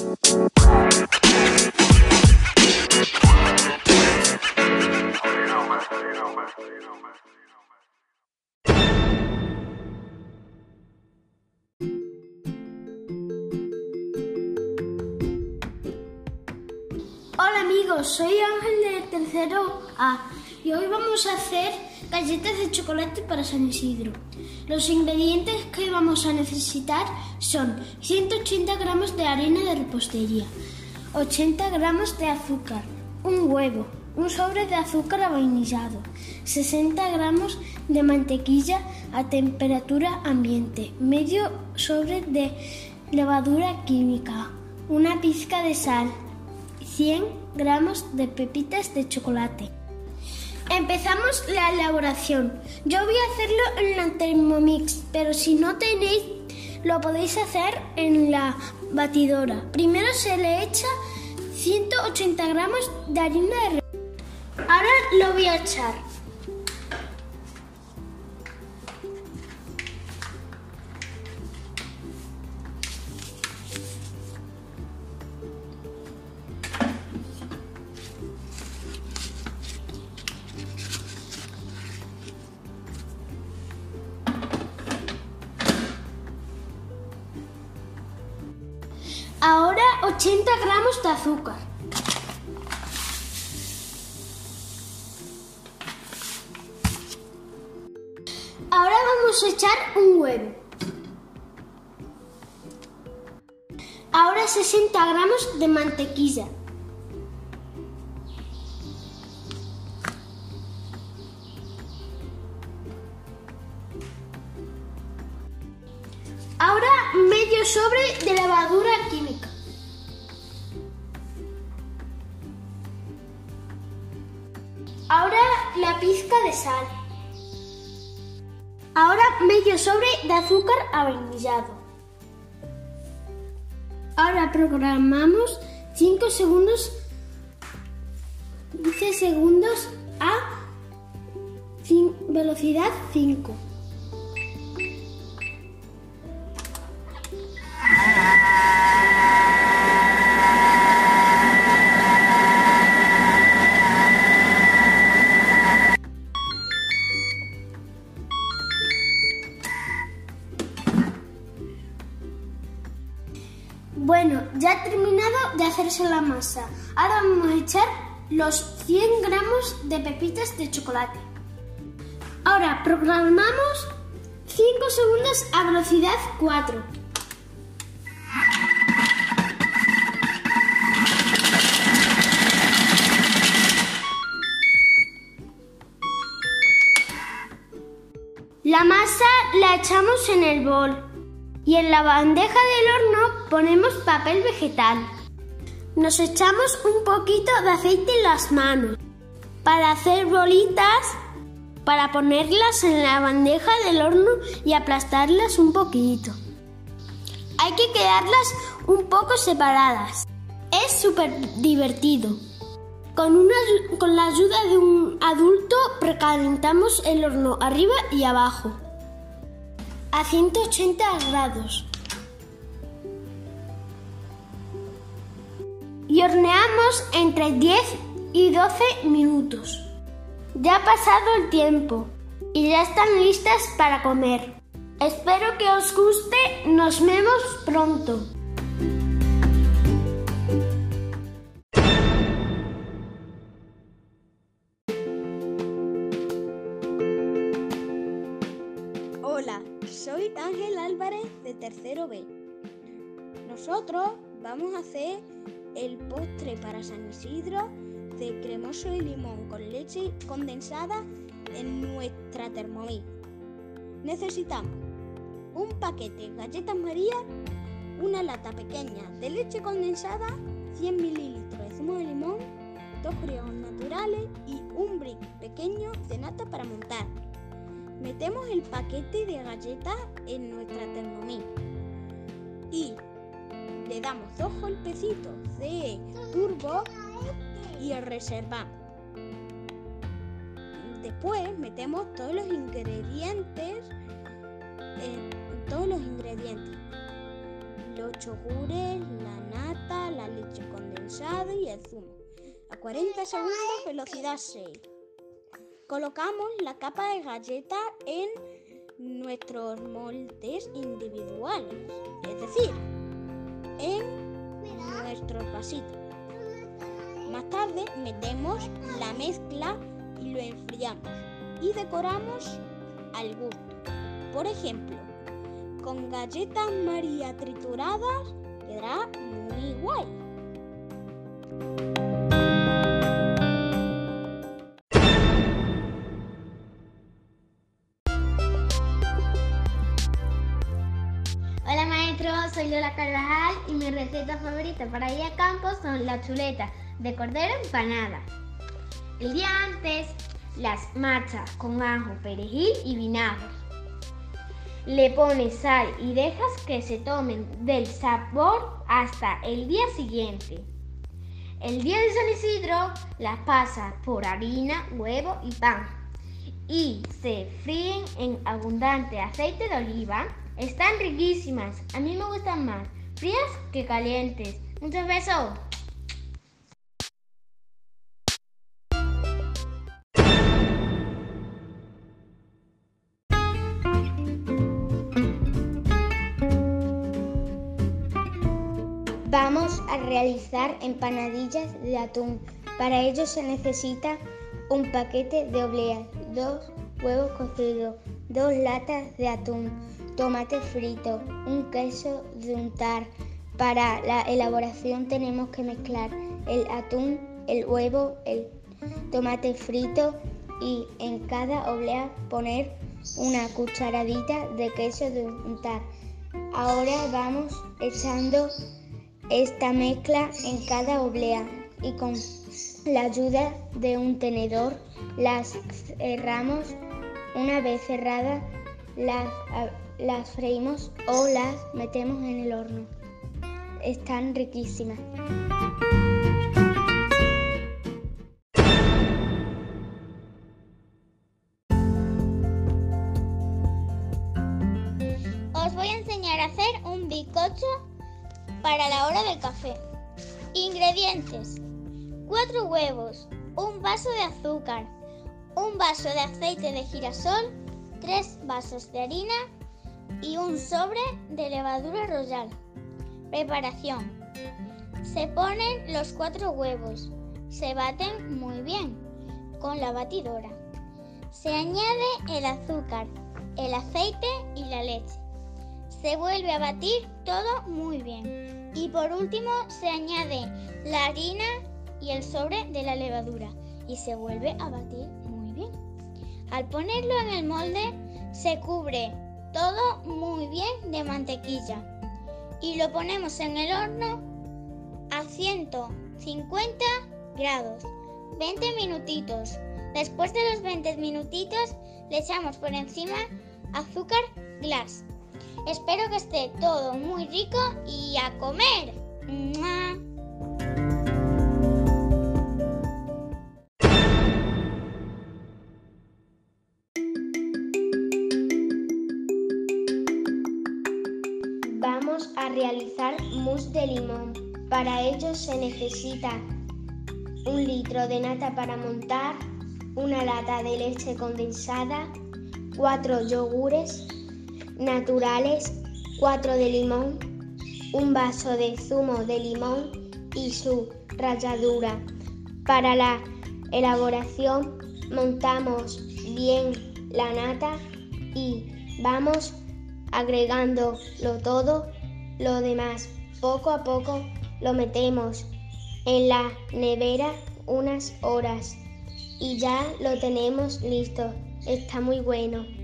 Hola amigos, soy Ángel de tercero A y hoy vamos a hacer galletas de chocolate para San Isidro. Los ingredientes que vamos a necesitar son 180 gramos de harina de repostería, 80 gramos de azúcar, un huevo, un sobre de azúcar vainillado, 60 gramos de mantequilla a temperatura ambiente, medio sobre de levadura química, una pizca de sal, 100 gramos de pepitas de chocolate. Empezamos la elaboración. Yo voy a hacerlo en la Thermomix, pero si no tenéis, lo podéis hacer en la batidora. Primero se le echa 180 gramos de harina de Ahora lo voy a echar. Ahora 80 gramos de azúcar. Ahora vamos a echar un huevo. Ahora 60 gramos de mantequilla. Ahora medio sobre de levadura química. Ahora la pizca de sal. Ahora medio sobre de azúcar avainillado. Ahora programamos 5 segundos 15 segundos a velocidad 5. Bueno, ya ha terminado de hacerse la masa. Ahora vamos a echar los 100 gramos de pepitas de chocolate. Ahora programamos 5 segundos a velocidad 4. La masa la echamos en el bol y en la bandeja del horno ponemos papel vegetal. Nos echamos un poquito de aceite en las manos para hacer bolitas, para ponerlas en la bandeja del horno y aplastarlas un poquito. Hay que quedarlas un poco separadas. Es súper divertido. Con, una- con la ayuda de un adulto precalentamos el horno arriba y abajo a 180 grados. Y horneamos entre 10 y 12 minutos. Ya ha pasado el tiempo y ya están listas para comer. Espero que os guste. Nos vemos pronto. Ángel Álvarez de Tercero B. Nosotros vamos a hacer el postre para San Isidro de cremoso y limón con leche condensada en nuestra Thermomix. Necesitamos un paquete de galletas María, una lata pequeña de leche condensada, 100 mililitros de zumo de limón, dos friegos naturales y un brick pequeño de nata para montar. Metemos el paquete de galletas en nuestra Thermomix y le damos dos golpecitos de turbo y el reservamos. Después metemos todos los ingredientes, eh, todos los ingredientes, los chogures, la nata, la leche condensada y el zumo. A 40 segundos, velocidad 6. Colocamos la capa de galleta en nuestros moldes individuales, es decir, en nuestros vasitos. Más tarde metemos la mezcla y lo enfriamos y decoramos al gusto. Por ejemplo, con galletas María trituradas quedará muy guay. Soy Lola Carvajal y mi receta favorita para ir a campo son las chuletas de cordero empanada. El día antes las machas con ajo, perejil y vinagre. Le pones sal y dejas que se tomen del sabor hasta el día siguiente. El día de San Isidro las pasas por harina, huevo y pan y se fríen en abundante aceite de oliva. Están riquísimas, a mí me gustan más frías que calientes. Muchos besos. Vamos a realizar empanadillas de atún. Para ello se necesita un paquete de obleas, dos huevos cocidos, dos latas de atún, tomate frito, un queso de untar. Para la elaboración tenemos que mezclar el atún, el huevo, el tomate frito y en cada oblea poner una cucharadita de queso de untar. Ahora vamos echando esta mezcla en cada oblea y con la ayuda de un tenedor las cerramos. Una vez cerradas las, las freímos o las metemos en el horno. Están riquísimas. Os voy a enseñar a hacer un bizcocho para la hora del café. Ingredientes. 4 huevos, un vaso de azúcar, un vaso de aceite de girasol, 3 vasos de harina y un sobre de levadura royal. Preparación. Se ponen los 4 huevos. Se baten muy bien con la batidora. Se añade el azúcar, el aceite y la leche. Se vuelve a batir todo muy bien. Y por último se añade la harina y el sobre de la levadura y se vuelve a batir. Al ponerlo en el molde se cubre todo muy bien de mantequilla y lo ponemos en el horno a 150 grados, 20 minutitos. Después de los 20 minutitos le echamos por encima azúcar glass. Espero que esté todo muy rico y a comer. Realizar mousse de limón. Para ello se necesita un litro de nata para montar, una lata de leche condensada, cuatro yogures naturales, cuatro de limón, un vaso de zumo de limón y su ralladura. Para la elaboración montamos bien la nata y vamos agregándolo todo lo demás. Poco a poco lo metemos en la nevera unas horas y ya lo tenemos listo. Está muy bueno.